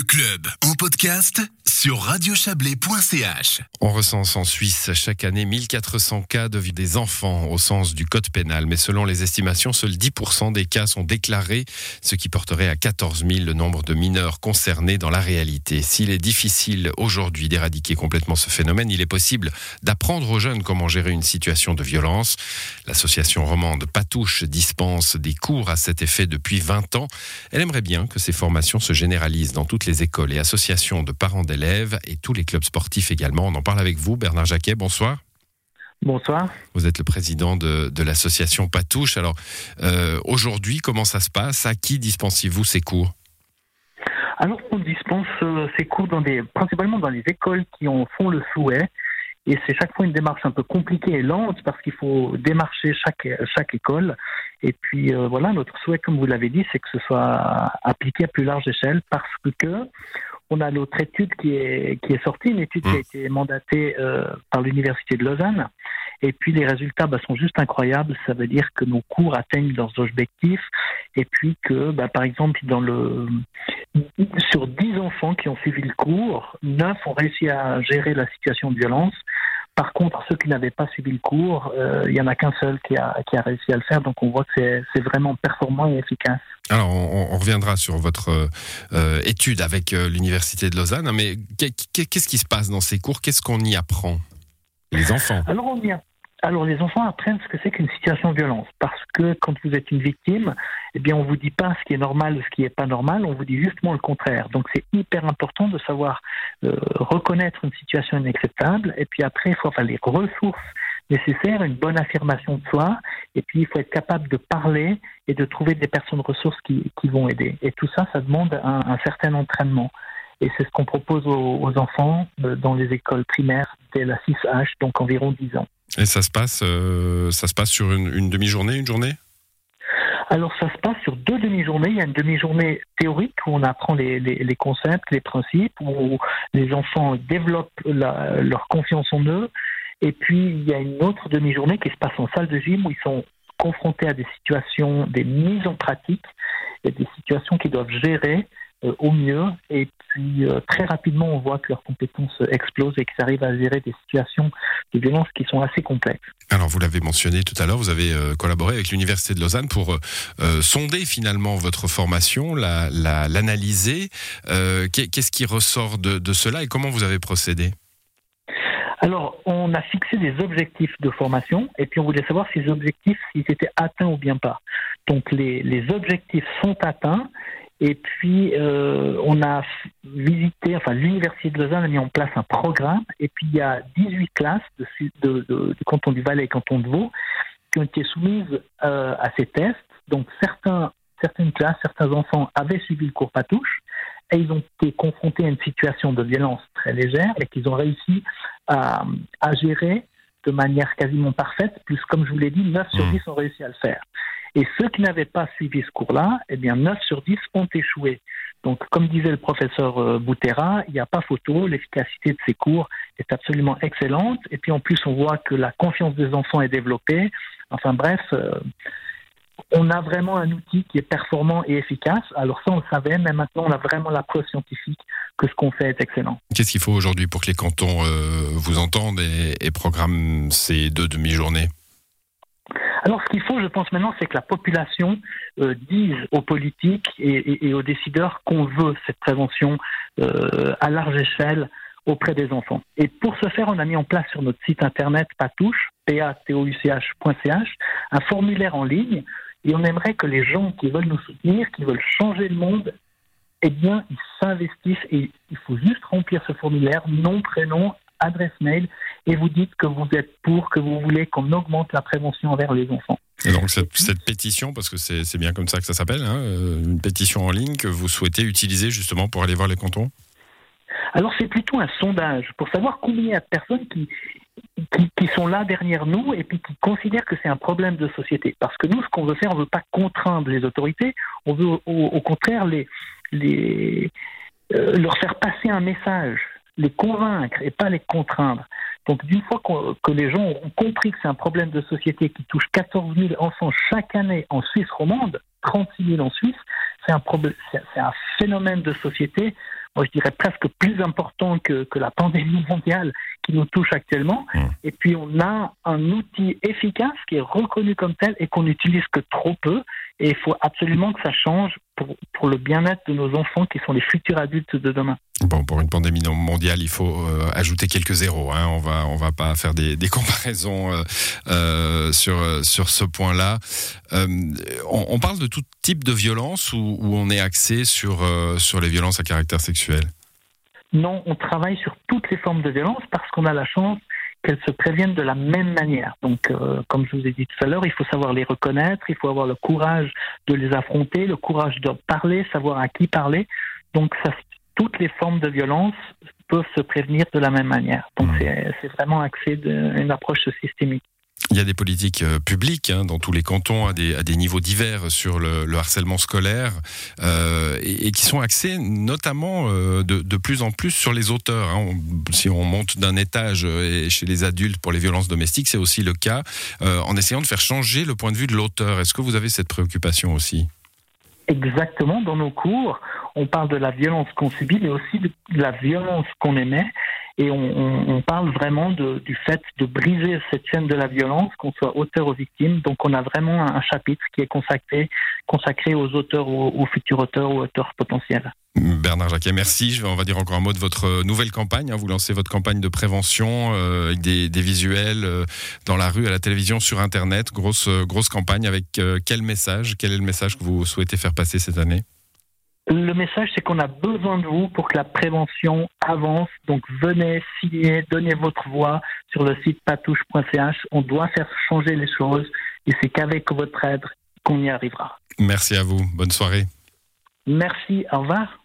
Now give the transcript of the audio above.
Le club en podcast sur radiochablais.ch. On recense en Suisse chaque année 1400 cas de vie des enfants au sens du code pénal, mais selon les estimations, seuls 10% des cas sont déclarés, ce qui porterait à 14 000 le nombre de mineurs concernés dans la réalité. S'il est difficile aujourd'hui d'éradiquer complètement ce phénomène, il est possible d'apprendre aux jeunes comment gérer une situation de violence. L'association romande Patouche dispense des cours à cet effet depuis 20 ans. Elle aimerait bien que ces formations se généralisent dans toutes les écoles et associations de parents d'élèves et tous les clubs sportifs également. On en parle avec vous, Bernard Jacquet. Bonsoir. Bonsoir. Vous êtes le président de, l'association Patouche. Alors, euh, aujourd'hui, comment ça se passe? À qui dispensez-vous ces cours? Alors, on dispense euh, ces cours dans des, principalement dans les écoles qui en font le souhait. Et c'est chaque fois une démarche un peu compliquée et lente parce qu'il faut démarcher chaque, chaque école. Et puis euh, voilà, notre souhait, comme vous l'avez dit, c'est que ce soit appliqué à plus large échelle parce que on a notre étude qui est, qui est sortie, une étude qui a mmh. été mandatée euh, par l'Université de Lausanne. Et puis les résultats bah, sont juste incroyables. Ça veut dire que nos cours atteignent leurs objectifs. Et puis que, bah, par exemple, dans le, sur 10 enfants qui ont suivi le cours, 9 ont réussi à gérer la situation de violence. Par contre, ceux qui n'avaient pas suivi le cours, euh, il n'y en a qu'un seul qui a, qui a réussi à le faire. Donc on voit que c'est vraiment performant et efficace. Alors on, reviendra sur votre euh, étude avec euh, l'Université de Lausanne, mais qu'est-ce qui se passe dans ces cours? Qu'est-ce qu'on y apprend? Les enfants Alors on y, alors les enfants apprennent ce que c'est qu'une situation de violence, parce que quand vous êtes une victime, eh bien on vous dit pas ce qui est normal ou ce qui est pas normal, on vous dit justement le contraire. Donc c'est hyper important de savoir euh, reconnaître une situation inacceptable, et puis après il faut avoir les ressources nécessaires, une bonne affirmation de soi, et puis il faut être capable de parler et de trouver des personnes ressources qui, qui vont aider. Et tout ça, ça demande un certain entraînement. Et c'est ce qu'on propose aux, aux enfants euh, dans les écoles primaires dès la 6H, donc environ 10 ans. Et ça se passe, euh, ça se passe sur une, demi-journée, une journée? Alors ça se passe sur deux demi-journées. Il y a une demi-journée théorique où on apprend les, concepts, les principes, où les enfants développent leur confiance en eux. Et puis il y a une autre demi-journée qui se passe en salle de gym où ils sont confrontés à des situations, des mises en pratique, et des situations qu'ils doivent gérer au mieux. Et puis euh, très rapidement, on voit que leurs compétences explosent et qu'ils arrivent à gérer des situations de violence qui sont assez complexes. Alors vous l'avez mentionné tout à l'heure, vous avez euh, collaboré avec l'Université de Lausanne pour sonder finalement votre formation, l'analyser. La, Qu'est-ce qui ressort de, de cela et comment vous avez procédé? Alors, on a fixé des objectifs de formation et puis on voulait savoir si ces objectifs s'ils étaient atteints ou bien pas. Donc, les, les objectifs sont atteints et puis, euh, on a visité, enfin, l'Université de Lausanne a mis en place un programme. Et puis, il y a 18 classes de, de, de, du canton du Valais et canton de Vaud qui ont été soumises euh, à ces tests. Donc, certains, certaines classes, certains enfants avaient suivi le cours Patouche et ils ont été confrontés à une situation de violence très légère et qu'ils ont réussi à, à gérer de manière quasiment parfaite, plus comme je vous l'ai dit, 9 sur 10 mmh. ont réussi à le faire. Et ceux qui n'avaient pas suivi ce cours-là, eh bien 9 sur 10 ont échoué. Donc, comme disait le professeur euh, Boutera, il n'y a pas photo, l'efficacité de ces cours est absolument excellente. Et puis en plus, on voit que la confiance des enfants est développée. Enfin bref, euh, on a vraiment un outil qui est performant et efficace. Alors ça, on le savait, mais maintenant, on a vraiment la preuve scientifique que ce qu'on fait est excellent. Qu'est-ce qu'il faut aujourd'hui pour que les cantons euh, vous entendent et, et programment ces deux demi-journées? Alors, ce qu'il faut, je pense maintenant, c'est que la population euh, dise aux politiques et, aux décideurs qu'on veut cette prévention euh, à large échelle auprès des enfants. Et pour ce faire, on a mis en place sur notre site internet patouche, p a t o u c h.ch, un formulaire en ligne. Et on aimerait que les gens qui veulent nous soutenir, qui veulent changer le monde, eh bien, ils s'investissent et il faut juste remplir ce formulaire, nom, prénom, adresse mail, et vous dites que vous êtes pour, que vous voulez qu'on augmente la prévention envers les enfants. Et donc cette, pétition, parce que c'est bien comme ça que ça s'appelle, hein, euh, une pétition en ligne que vous souhaitez utiliser justement pour aller voir les cantons? Alors c'est plutôt un sondage pour savoir combien il y a de personnes qui, qui, sont là derrière nous et puis qui considèrent que c'est un problème de société. Parce que nous, ce qu'on veut faire, on ne veut pas contraindre les autorités, on veut au, contraire les, les, euh, leur faire passer un message les convaincre et pas les contraindre. Donc d'une fois que les gens auront compris que c'est un problème de société qui touche 14 000 enfants chaque année en Suisse romande, 36 000 en Suisse, c'est un problème, c'est un phénomène de société. Moi, je dirais presque plus important que, que la pandémie mondiale qui nous touche actuellement. Mmh. Et puis, on a un outil efficace qui est reconnu comme tel et qu'on n'utilise que trop peu. Et il faut absolument que ça change pour, pour le bien-être de nos enfants qui sont les futurs adultes de demain. Bon, pour une pandémie mondiale, il faut euh, ajouter quelques zéros. Hein. On va, on va pas faire des, des comparaisons euh, euh, sur sur ce point-là. On, on, parle de tout type de violence ou, où on est axé sur sur les violences à caractère sexuel? Non, on travaille sur toutes les formes de violence parce qu'on a la chance qu'elles se préviennent de la même manière. Donc, euh, comme je vous ai dit tout à l'heure, il faut savoir les reconnaître, il faut avoir le courage de les affronter, le courage de parler, savoir à qui parler. Donc, ça, toutes les formes de violence peuvent se prévenir de la même manière. Donc, mmh. c'est vraiment axé d'une approche systémique. Il y a des politiques euh, publiques hein, dans tous les cantons à des, niveaux divers sur le, le harcèlement scolaire euh, et, qui sont axés notamment euh, de, plus en plus sur les auteurs. Hein. Si on monte d'un étage chez les adultes pour les violences domestiques, c'est aussi le cas en essayant de faire changer le point de vue de l'auteur. Est-ce que vous avez cette préoccupation aussi? Exactement. Dans nos cours, on parle de la violence qu'on subit, mais aussi de la violence qu'on émet et on, parle vraiment du fait de briser cette chaîne de la violence, qu'on soit auteur ou victime. Donc on a vraiment un chapitre qui est consacré, aux auteurs, aux, aux futurs auteurs ou auteurs potentiels. Bernard Jacquet, merci. Je on va dire encore un mot de votre nouvelle campagne. Hein. Vous lancez votre campagne de prévention euh, avec des, visuels euh, dans la rue, à la télévision, sur Internet. Grosse, euh, grosse campagne avec quel message Quel est le message que vous souhaitez faire passer cette année? Le message, c'est qu'on a besoin de vous pour que la prévention avance. Donc venez, signer, donnez votre voix sur le site patouche.ch. On doit faire changer les choses et c'est qu'avec votre aide qu'on y arrivera. Merci à vous. Bonne soirée. Merci. Au revoir.